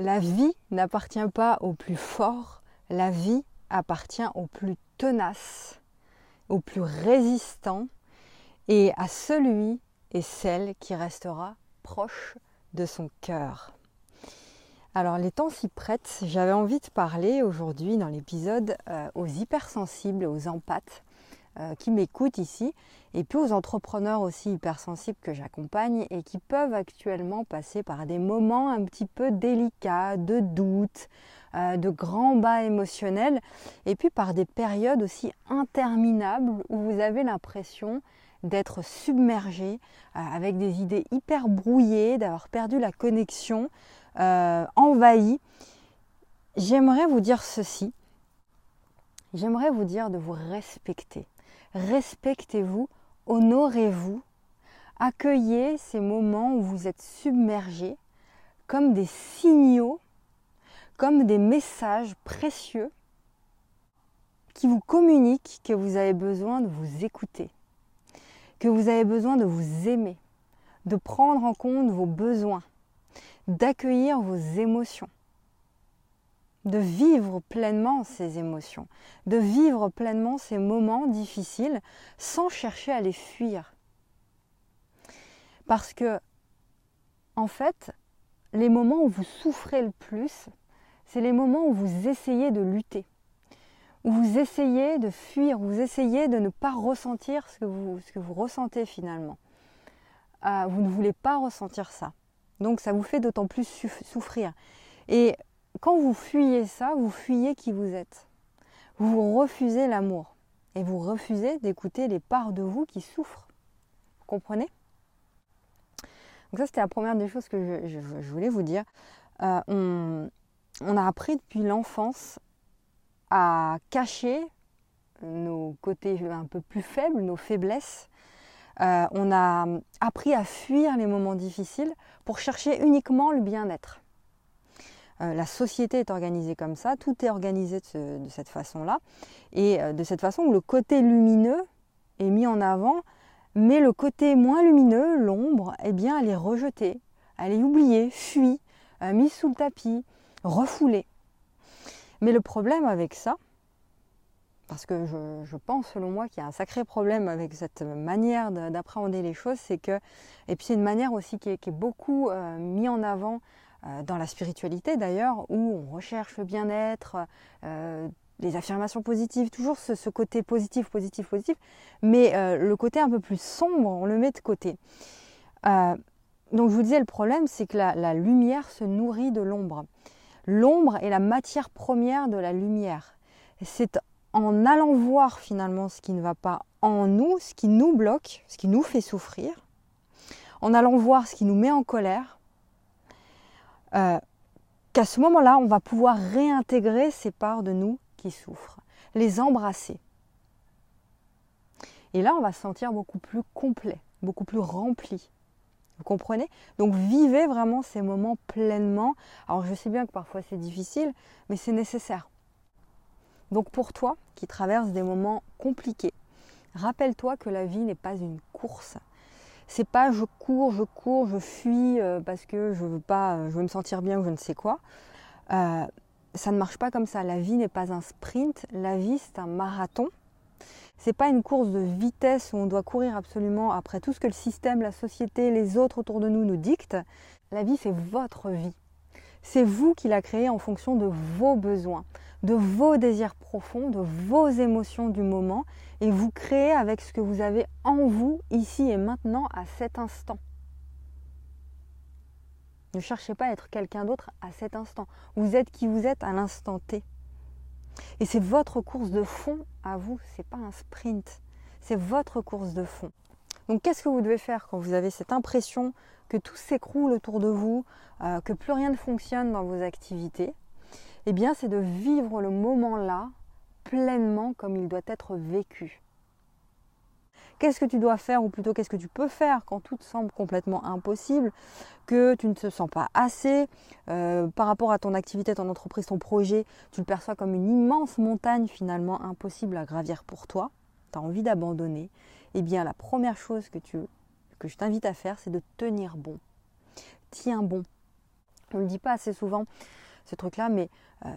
La vie n'appartient pas au plus fort, la vie appartient au plus tenace, au plus résistant et à celui et celle qui restera proche de son cœur. Alors les temps s'y prêtent, j'avais envie de parler aujourd'hui dans l'épisode euh, aux hypersensibles, aux empathes euh, qui m'écoutent ici, et puis aux entrepreneurs aussi hypersensibles que j'accompagne et qui peuvent actuellement passer par des moments un petit peu délicats, de doute, euh, de grands bas émotionnels, et puis par des périodes aussi interminables où vous avez l'impression d'être submergé avec des idées hyper brouillées, d'avoir perdu la connexion, euh, envahi, j'aimerais vous dire ceci. J'aimerais vous dire de vous respecter. Respectez-vous, honorez-vous, accueillez ces moments où vous êtes submergé comme des signaux, comme des messages précieux qui vous communiquent que vous avez besoin de vous écouter, que vous avez besoin de vous aimer, de prendre en compte vos besoins, d'accueillir vos émotions, de vivre pleinement ces émotions, de vivre pleinement ces moments difficiles sans chercher à les fuir. Parce que, en fait, les moments où vous souffrez le plus, c'est les moments où vous essayez de lutter, où vous essayez de fuir, où vous essayez de ne pas ressentir ce que vous, ressentez finalement. Euh, vous ne voulez pas ressentir ça. Donc ça vous fait d'autant plus souffrir. Et quand vous fuyez ça, vous fuyez qui vous êtes. Vous refusez l'amour. Et vous refusez d'écouter les parts de vous qui souffrent. Vous comprenez? Donc ça, c'était la première des choses que je, voulais vous dire. Euh, on, a appris depuis l'enfance à cacher nos côtés un peu plus faibles, nos faiblesses, euh, on a appris à fuir les moments difficiles pour chercher uniquement le bien-être. Euh, la société est organisée comme ça, tout est organisé de, cette façon-là, et euh, de cette façon où le côté lumineux est mis en avant, mais le côté moins lumineux, l'ombre, eh bien, elle est rejetée, elle est oubliée, fuie, mise sous le tapis, refoulée. Mais le problème avec ça, parce que je, pense selon moi qu'il y a un sacré problème avec cette manière d'appréhender les choses, c'est que, et puis c'est une manière aussi qui est, beaucoup euh, mise en avant euh, dans la spiritualité d'ailleurs, où on recherche le bien-être, euh, les affirmations positives, toujours ce, côté positif, positif, positif, mais le côté un peu plus sombre, on le met de côté. donc je vous disais, le problème, c'est que la lumière se nourrit de l'ombre. L'ombre est la matière première de la lumière. C'est en allant voir finalement ce qui ne va pas en nous, ce qui nous bloque, ce qui nous fait souffrir, en allant voir ce qui nous met en colère, euh, qu'à ce moment-là, on va pouvoir réintégrer ces parts de nous qui souffrent, les embrasser. Et là, on va se sentir beaucoup plus complet, beaucoup plus rempli. Vous comprenez? Donc vivez vraiment ces moments pleinement. Alors je sais bien que parfois c'est difficile, mais c'est nécessaire. Donc pour toi qui traverses des moments compliqués, rappelle-toi que la vie n'est pas une course. C'est pas je cours, je cours, je fuis euh, parce que je veux pas, euh, je veux me sentir bien ou je ne sais quoi. Euh, ça ne marche pas comme ça. La vie n'est pas un sprint. La vie c'est un marathon. C'est pas une course de vitesse où on doit courir absolument après tout ce que le système, la société, les autres autour de nous nous dictent. La vie c'est votre vie. C'est vous qui la créez en fonction de vos besoins, de vos désirs profonds, de vos émotions du moment, et vous créez avec ce que vous avez en vous, ici et maintenant, à cet instant. Ne cherchez pas à être quelqu'un d'autre à cet instant. Vous êtes qui vous êtes à l'instant T. Et c'est votre course de fond à vous, c'est pas un sprint. C'est votre course de fond. Donc qu'est-ce que vous devez faire quand vous avez cette impression que tout s'écroule autour de vous, euh, que plus rien ne fonctionne dans vos activités, eh bien c'est de vivre le moment là pleinement comme il doit être vécu. Qu'est-ce que tu dois faire, ou plutôt qu'est-ce que tu peux faire quand tout te semble complètement impossible, que tu ne te sens pas assez euh, par rapport à ton activité, ton entreprise, ton projet, tu le perçois comme une immense montagne finalement impossible à gravir pour toi, tu as envie d'abandonner, eh bien la première chose que tu que je t'invite à faire, c'est de tenir bon. Tiens bon. On ne le dit pas assez souvent, ce truc-là, mais euh,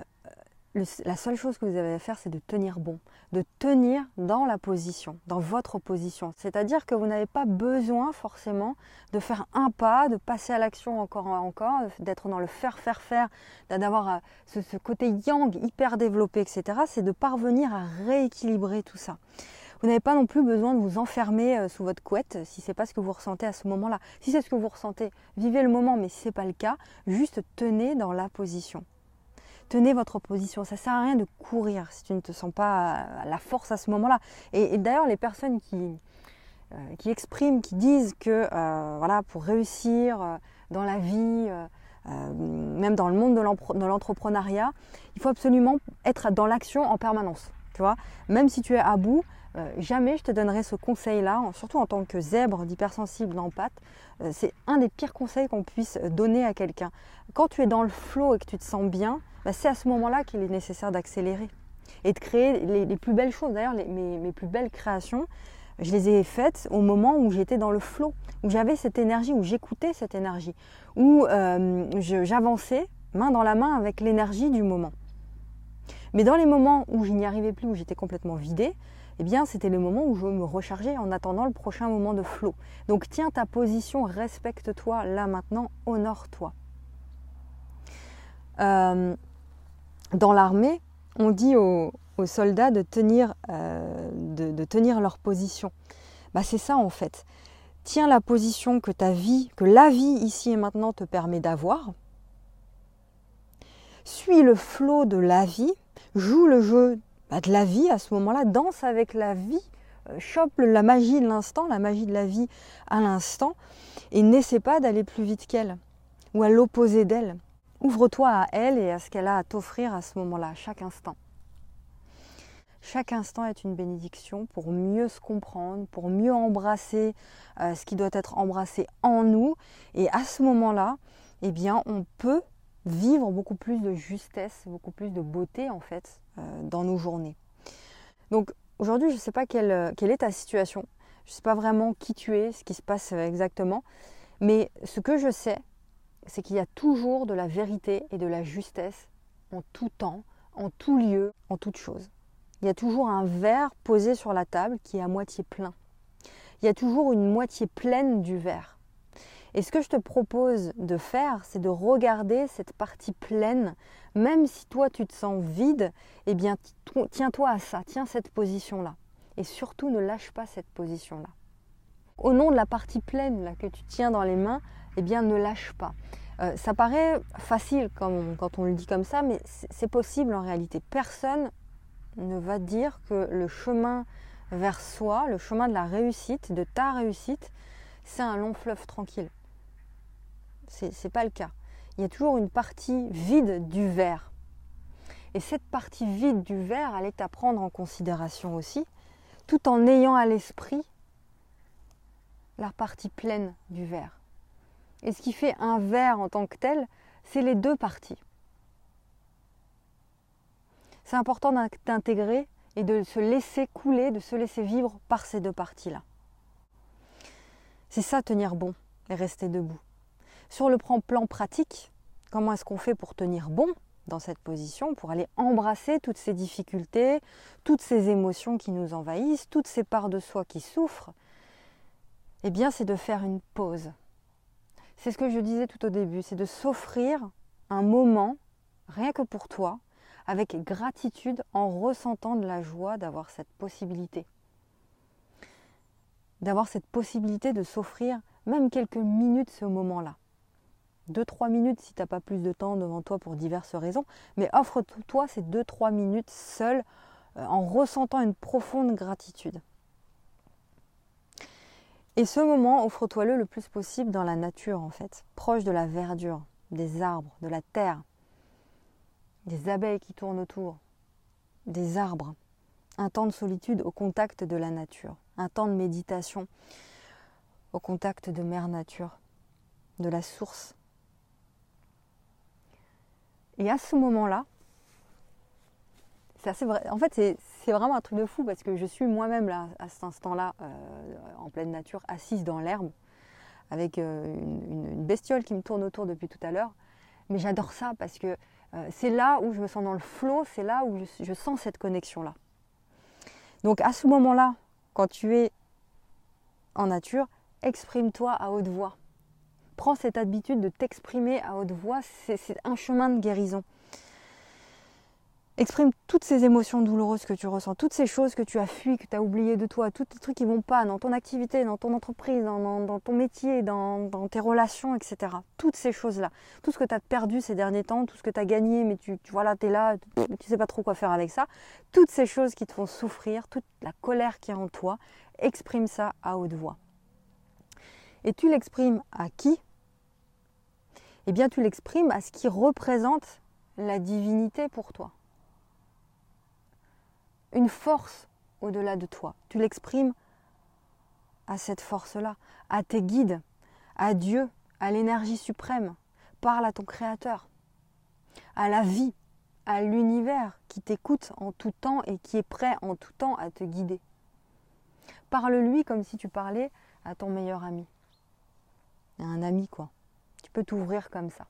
la seule chose que vous avez à faire, c'est de tenir bon, de tenir dans la position, dans votre position. C'est-à-dire que vous n'avez pas besoin forcément de faire un pas, de passer à l'action encore et encore, d'être dans le faire, faire, faire, d'avoir euh, ce, ce, côté yang hyper développé, etc. C'est de parvenir à rééquilibrer tout ça. Vous n'avez pas non plus besoin de vous enfermer euh, sous votre couette si ce n'est pas ce que vous ressentez à ce moment-là. Si c'est ce que vous ressentez, vivez le moment, mais si ce n'est pas le cas, juste tenez dans la position tenez votre position. Ça sert à rien de courir si tu ne te sens pas à la force à ce moment-là. Et, d'ailleurs, les personnes qui, euh, qui expriment, qui disent que euh, voilà, pour réussir euh, dans la vie, même dans le monde de l'entrepreneuriat, il faut absolument être dans l'action en permanence. Tu vois même si tu es à bout, jamais je te donnerai ce conseil-là, surtout en tant que zèbre d'hypersensible d'empathe. c'est un des pires conseils qu'on puisse donner à quelqu'un. Quand tu es dans le flow et que tu te sens bien, bah, c'est à ce moment-là qu'il est nécessaire d'accélérer et de créer les, plus belles choses. D'ailleurs, mes, plus belles créations, je les ai faites au moment où j'étais dans le flot, où j'avais cette énergie, où j'écoutais cette énergie, où euh, j'avançais main dans la main avec l'énergie du moment. Mais dans les moments où je n'y arrivais plus, où j'étais complètement vidée, eh c'était le moment où je me rechargeais en attendant le prochain moment de flot. Donc, tiens ta position, respecte-toi là maintenant, honore-toi. Euh, dans l'armée, on dit aux, soldats de tenir, euh, de, tenir leur position. Bah, c'est ça en fait. Tiens la position que ta vie, que la vie ici et maintenant te permet d'avoir. Suis le flot de la vie, joue le jeu bah, de la vie à ce moment-là, danse avec la vie, euh, chope la magie de l'instant, la magie de la vie à l'instant, et n'essaie pas d'aller plus vite qu'elle ou à l'opposé d'elle. Ouvre-toi à elle et à ce qu'elle a à t'offrir à ce moment-là, chaque instant. Chaque instant est une bénédiction pour mieux se comprendre, pour mieux embrasser euh, ce qui doit être embrassé en nous. Et à ce moment-là, eh bien, on peut vivre beaucoup plus de justesse, beaucoup plus de beauté en fait euh, dans nos journées. Donc aujourd'hui, je ne sais pas quelle, quelle, est ta situation. Je ne sais pas vraiment qui tu es, ce qui se passe exactement. Mais ce que je sais, c'est qu'il y a toujours de la vérité et de la justesse en tout temps, en tout lieu, en toute chose. Il y a toujours un verre posé sur la table qui est à moitié plein. Il y a toujours une moitié pleine du verre. Et ce que je te propose de faire, c'est de regarder cette partie pleine, même si toi tu te sens vide, eh bien tiens-toi à ça, tiens cette position-là. Et surtout ne lâche pas cette position-là. Au nom de la partie pleine que tu tiens dans les mains, eh bien ne lâche pas. Euh, ça paraît facile quand on le dit comme ça, mais c'est possible en réalité. Personne ne va dire que le chemin vers soi, le chemin de la réussite, de ta réussite, c'est un long fleuve tranquille. C'est n'est pas le cas. Il y a toujours une partie vide du verre. Et cette partie vide du verre, elle est à prendre en considération aussi, tout en ayant à l'esprit la partie pleine du verre. Et ce qui fait un verre en tant que tel, c'est les deux parties. C'est important d'intégrer et de se laisser couler, de se laisser vivre par ces deux parties-là. C'est ça tenir bon et rester debout. Sur le plan pratique, comment est-ce qu'on fait pour tenir bon dans cette position, pour aller embrasser toutes ces difficultés, toutes ces émotions qui nous envahissent, toutes ces parts de soi qui souffrent? Eh bien, c'est de faire une pause c'est ce que je disais tout au début, c'est de s'offrir un moment, rien que pour toi, avec gratitude en ressentant de la joie d'avoir cette possibilité. D'avoir cette possibilité de s'offrir même quelques minutes ce moment-là. Deux, trois minutes si tu n'as pas plus de temps devant toi pour diverses raisons, mais offre-toi ces deux, trois minutes seul euh, en ressentant une profonde gratitude. Et ce moment, offre-toi-le le plus possible dans la nature, en fait, proche de la verdure, des arbres, de la terre, des abeilles qui tournent autour, des arbres. Un temps de solitude au contact de la nature, un temps de méditation au contact de mère nature, de la source. Et à ce moment-là. En fait, c'est vraiment un truc de fou parce que je suis moi-même là, à cet instant-là, euh, en pleine nature, assise dans l'herbe, avec euh, une, bestiole qui me tourne autour depuis tout à l'heure. Mais j'adore ça parce que euh, c'est là où je me sens dans le flot, c'est là où je, sens cette connexion-là. Donc à ce moment-là, quand tu es en nature, exprime-toi à haute voix. Prends cette habitude de t'exprimer à haute voix, c'est un chemin de guérison. Exprime toutes ces émotions douloureuses que tu ressens, toutes ces choses que tu as fuies, que tu as oubliées de toi, tous les trucs qui vont pas dans ton activité, dans ton entreprise, dans, ton métier, dans, tes relations, etc. Toutes ces choses-là. Tout ce que tu as perdu ces derniers temps, tout ce que tu as gagné, mais tu, tu voilà, tu es là, tu ne sais pas trop quoi faire avec ça. Toutes ces choses qui te font souffrir, toute la colère qui est en toi, exprime ça à haute voix. Et tu l'exprimes à qui? Eh bien, tu l'exprimes à ce qui représente la divinité pour toi une force au-delà de toi. Tu l'exprimes à cette force-là, à tes guides, à Dieu, à l'énergie suprême. Parle à ton Créateur, à la vie, à l'univers qui t'écoute en tout temps et qui est prêt en tout temps à te guider. Parle-lui comme si tu parlais à ton meilleur ami. Un ami, quoi. Tu peux t'ouvrir comme ça.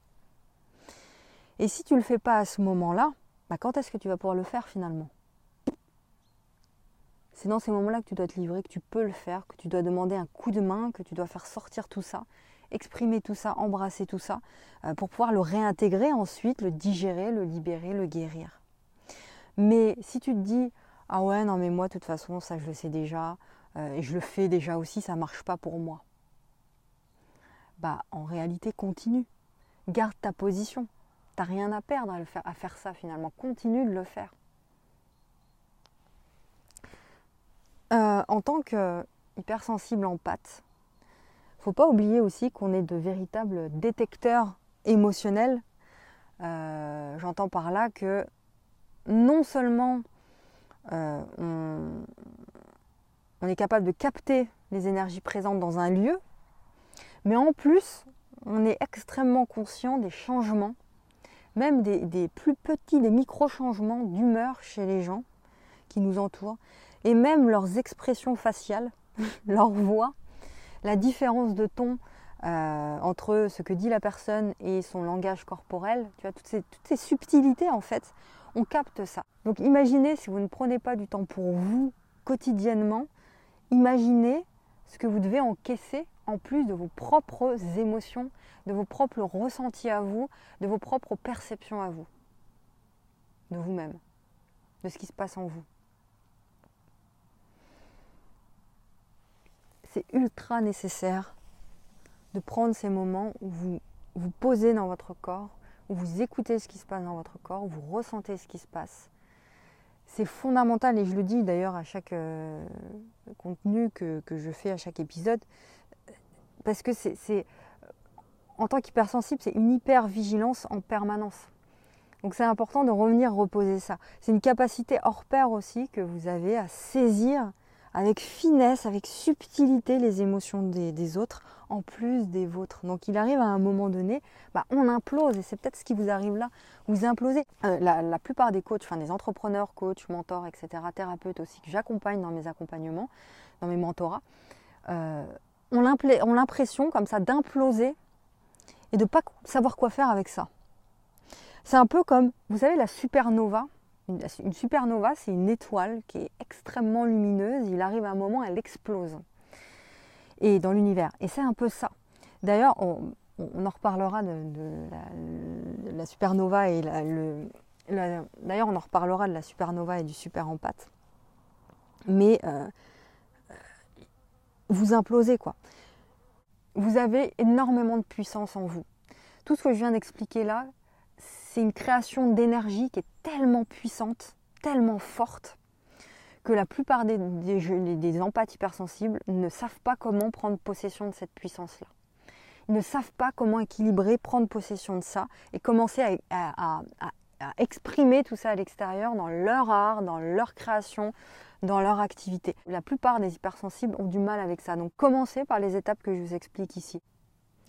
Et si tu ne le fais pas à ce moment-là, bah quand est-ce que tu vas pouvoir le faire finalement? C'est dans ces moments-là que tu dois te livrer, que tu peux le faire, que tu dois demander un coup de main, que tu dois faire sortir tout ça, exprimer tout ça, embrasser tout ça, euh, pour pouvoir le réintégrer ensuite, le digérer, le libérer, le guérir. Mais si tu te dis, ah ouais, non mais moi de toute façon, ça je le sais déjà, euh, et je le fais déjà aussi, ça ne marche pas pour moi. Bah en réalité, continue. Garde ta position. T'as rien à perdre à, faire, ça finalement. Continue de le faire. Euh, en tant qu'hypersensible en pâte, faut pas oublier aussi qu'on est de véritables détecteurs émotionnels. Euh, j'entends par là que non seulement euh, on, est capable de capter les énergies présentes dans un lieu, mais en plus, on est extrêmement conscient des changements, même des plus petits, des micro-changements d'humeur chez les gens qui nous entourent et même leurs expressions faciales, leur voix, la différence de ton euh, entre ce que dit la personne et son langage corporel, tu vois, toutes ces, toutes ces subtilités en fait, on capte ça. Donc imaginez, si vous ne prenez pas du temps pour vous quotidiennement, imaginez ce que vous devez encaisser en plus de vos propres émotions, de vos propres ressentis à vous, de vos propres perceptions à vous, de vous-même, de ce qui se passe en vous. c'est ultra nécessaire de prendre ces moments où vous vous posez dans votre corps, où vous écoutez ce qui se passe dans votre corps, où vous ressentez ce qui se passe. C'est fondamental, et je le dis d'ailleurs à chaque euh, contenu que, je fais, à chaque épisode, parce que c'est, en tant qu'hypersensible, c'est une hyper-vigilance en permanence. Donc c'est important de revenir reposer ça. C'est une capacité hors pair aussi que vous avez à saisir avec finesse, avec subtilité les émotions des, autres, en plus des vôtres. Donc il arrive à un moment donné, bah, on implose, et c'est peut-être ce qui vous arrive là, vous implosez. Euh, la, plupart des coachs, enfin des entrepreneurs, coachs, mentors, etc., thérapeutes aussi, que j'accompagne dans mes accompagnements, dans mes mentorats, euh, ont l'impression comme ça d'imploser et de ne pas savoir quoi faire avec ça. C'est un peu comme, vous savez, la supernova, une, supernova, c'est une étoile qui est extrêmement lumineuse. Il arrive un moment, elle explose. Et dans l'univers. Et c'est un peu ça. D'ailleurs, on, en reparlera de, la, supernova et le. D'ailleurs, on en reparlera de la supernova et du super en pâte. Mais euh, vous implosez quoi. Vous avez énormément de puissance en vous. Tout ce que je viens d'expliquer là, c'est une création d'énergie qui est tellement puissante, tellement forte, que la plupart des, des, empathes hypersensibles ne savent pas comment prendre possession de cette puissance-là. Ils ne savent pas comment équilibrer, prendre possession de ça et commencer à, exprimer tout ça à l'extérieur dans leur art, dans leur création, dans leur activité. La plupart des hypersensibles ont du mal avec ça. Donc commencez par les étapes que je vous explique ici.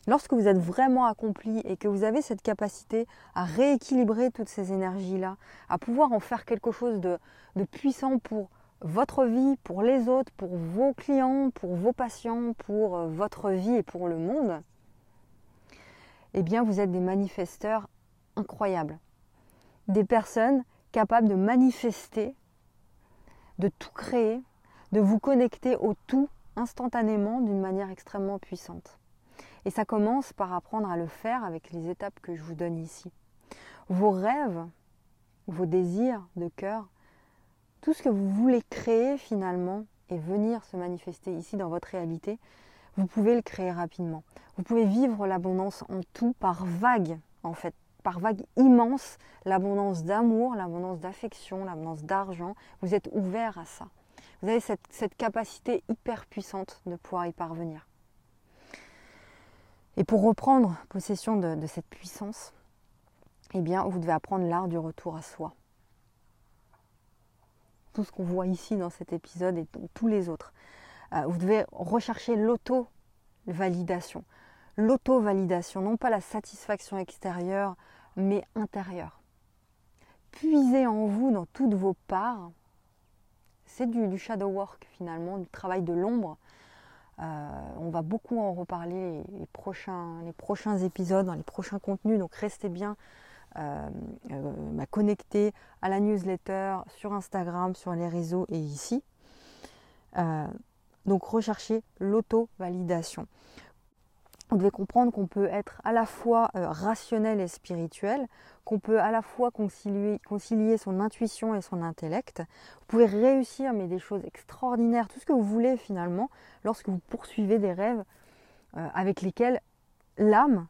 Lorsque vous êtes vraiment accompli et que vous avez cette capacité à rééquilibrer toutes ces énergies-là, à pouvoir en faire quelque chose de, puissant pour votre vie, pour les autres, pour vos clients, pour vos patients, pour euh, votre vie et pour le monde, eh bien vous êtes des manifesteurs incroyables. Des personnes capables de manifester, de tout créer, de vous connecter au tout instantanément d'une manière extrêmement puissante. Et ça commence par apprendre à le faire avec les étapes que je vous donne ici. Vos rêves, vos désirs de cœur, tout ce que vous voulez créer finalement et venir se manifester ici dans votre réalité, vous pouvez le créer rapidement. Vous pouvez vivre l'abondance en tout par vague, en fait, par vague immense, l'abondance d'amour, l'abondance d'affection, l'abondance d'argent. Vous êtes ouvert à ça. Vous avez cette, capacité hyper puissante de pouvoir y parvenir. Et pour reprendre possession de, cette puissance, eh bien, vous devez apprendre l'art du retour à soi. Tout ce qu'on voit ici dans cet épisode et tous les autres. Euh, vous devez rechercher l'auto-validation. L'auto-validation, non pas la satisfaction extérieure, mais intérieure. Puisez en vous dans toutes vos parts. C'est du, shadow work finalement, du travail de l'ombre. Euh, on va beaucoup en reparler les prochains, les prochains épisodes, dans les prochains contenus, donc restez bien euh, euh connectés à la newsletter sur Instagram, sur les réseaux et ici. Donc rechercher l'auto-validation. Vous devez comprendre qu'on peut être à la fois euh, rationnel et spirituel, qu'on peut à la fois concilier, son intuition et son intellect. Vous pouvez réussir mais des choses extraordinaires, tout ce que vous voulez finalement, lorsque vous poursuivez des rêves euh, avec lesquels l'âme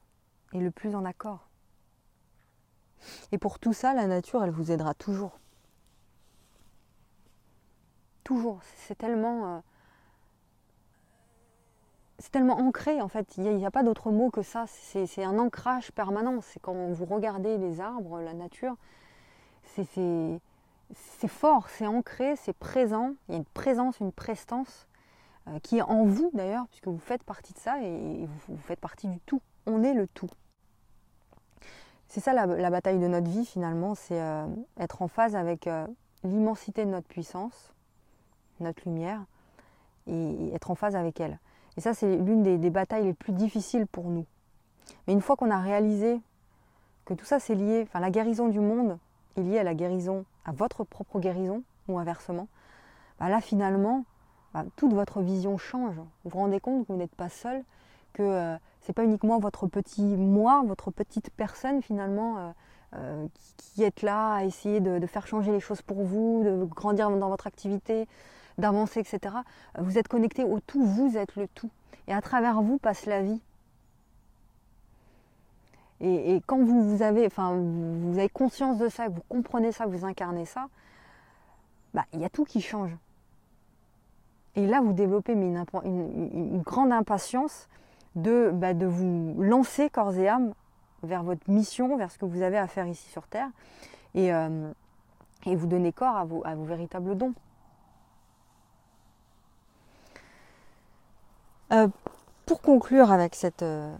est le plus en accord. Et pour tout ça, la nature, elle vous aidera toujours. Toujours. C'est tellement... C'est tellement ancré en fait, il n'y a, pas d'autre mot que ça, c'est un ancrage permanent, c'est quand vous regardez les arbres, la nature, c'est fort, c'est ancré, c'est présent, il y a une présence, une prestance euh, qui est en vous d'ailleurs, puisque vous faites partie de ça et, vous, faites partie du tout, on est le tout. C'est ça la, bataille de notre vie finalement, c'est euh, être en phase avec euh, l'immensité de notre puissance, notre lumière, et être en phase avec elle. Et ça, c'est l'une des, batailles les plus difficiles pour nous. Mais une fois qu'on a réalisé que tout ça, c'est lié, enfin la guérison du monde est liée à la guérison, à votre propre guérison, ou inversement, bah là finalement, bah, toute votre vision change. Vous vous rendez compte que vous n'êtes pas seul, que euh, ce n'est pas uniquement votre petit moi, votre petite personne finalement euh, euh, qui, est là à essayer de, faire changer les choses pour vous, de grandir dans votre activité, d'avancer, etc. Vous êtes connecté au tout, vous êtes le tout. Et à travers vous passe la vie. Et, quand vous, avez, enfin, vous avez conscience de ça, que vous comprenez ça, que vous incarnez ça, bah, il y a tout qui change. Et là, vous développez une, grande impatience de, bah, de vous lancer corps et âme vers votre mission, vers ce que vous avez à faire ici sur Terre, et, euh, vous donner corps à vos véritables dons. Euh, pour conclure avec cet euh,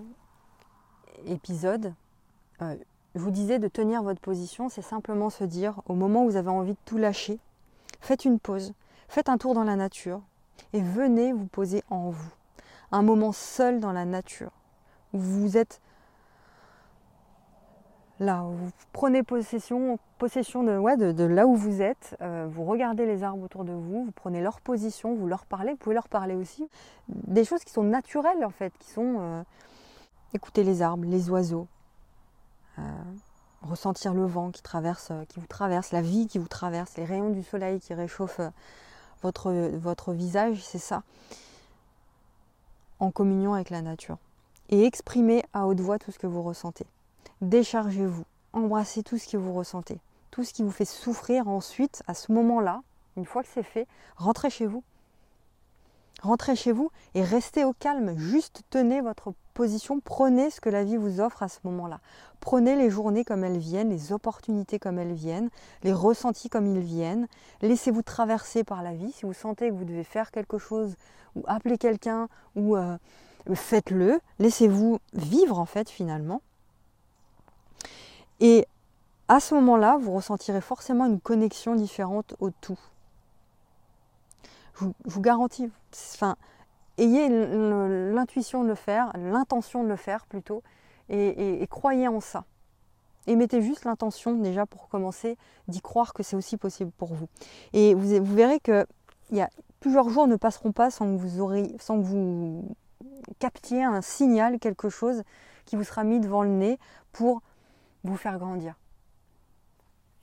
épisode, euh, je vous disais de tenir votre position, c'est simplement se dire, au moment où vous avez envie de tout lâcher, faites une pause, faites un tour dans la nature et venez vous poser en vous. Un moment seul dans la nature, où vous êtes là, vous prenez possession, possession de, là où vous êtes, euh, vous regardez les arbres autour de vous, vous prenez leur position, vous leur parlez, vous pouvez leur parler aussi. Des choses qui sont naturelles en fait, qui sont euh, écouter les arbres, les oiseaux, euh, ressentir le vent qui, traverse, qui vous traverse, la vie qui vous traverse, les rayons du soleil qui réchauffent votre, votre visage, c'est ça, en communion avec la nature. Et exprimer à haute voix tout ce que vous ressentez déchargez-vous, embrassez tout ce que vous ressentez, tout ce qui vous fait souffrir ensuite, à ce moment-là, une fois que c'est fait, rentrez chez vous. Rentrez chez vous et restez au calme, juste tenez votre position, prenez ce que la vie vous offre à ce moment-là. Prenez les journées comme elles viennent, les opportunités comme elles viennent, les ressentis comme ils viennent. Laissez-vous traverser par la vie. Si vous sentez que vous devez faire quelque chose ou appeler quelqu'un ou euh, faites-le. Laissez-vous vivre en fait finalement. Et à ce moment-là, vous ressentirez forcément une connexion différente au tout. Je vous, garantis, enfin, ayez l'intuition de le faire, l'intention de le faire plutôt, et, croyez en ça. Et mettez juste l'intention déjà pour commencer d'y croire que c'est aussi possible pour vous. Et vous, vous verrez que y a, plusieurs jours ne passeront pas sans que vous, aurez, sans que vous captiez un signal, quelque chose qui vous sera mis devant le nez pour vous faire grandir.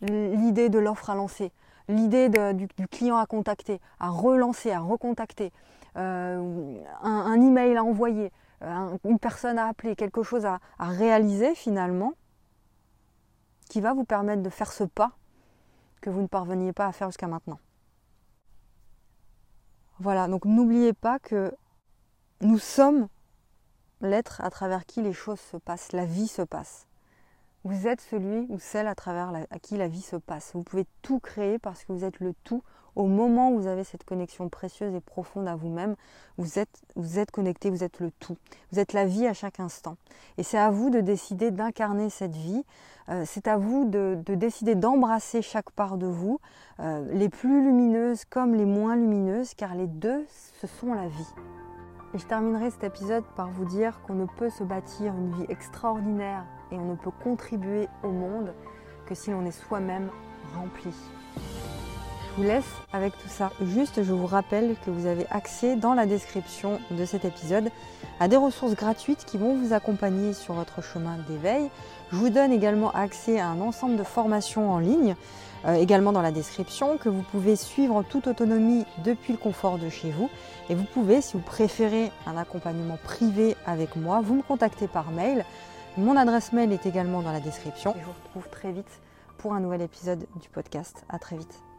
L'idée de l'offre à lancer, l'idée du, client à contacter, à relancer, à recontacter, euh, un, email à envoyer, une personne à appeler, quelque chose à réaliser finalement, qui va vous permettre de faire ce pas que vous ne parveniez pas à faire jusqu'à maintenant. Voilà, donc n'oubliez pas que nous sommes l'être à travers qui les choses se passent, la vie se passe. Vous êtes celui ou celle à travers à qui la vie se passe. Vous pouvez tout créer parce que vous êtes le tout. Au moment où vous avez cette connexion précieuse et profonde à vous-même, vous êtes, connecté, vous êtes le tout. Vous êtes la vie à chaque instant. Et c'est à vous de décider d'incarner cette vie. Euh, c'est à vous de, décider d'embrasser chaque part de vous, euh, les plus lumineuses comme les moins lumineuses, car les deux, ce sont la vie. Et je terminerai cet épisode par vous dire qu'on ne peut se bâtir une vie extraordinaire et on ne peut contribuer au monde que si l'on est soi-même rempli. Je vous laisse avec tout ça. Juste, je vous rappelle que vous avez accès dans la description de cet épisode à des ressources gratuites qui vont vous accompagner sur votre chemin d'éveil. Je vous donne également accès à un ensemble de formations en ligne euh, également dans la description, que vous pouvez suivre en toute autonomie depuis le confort de chez vous. Et vous pouvez, si vous préférez un accompagnement privé avec moi, vous me contacter par mail. Mon adresse mail est également dans la description. Je vous retrouve très vite pour un nouvel épisode du podcast. À très vite.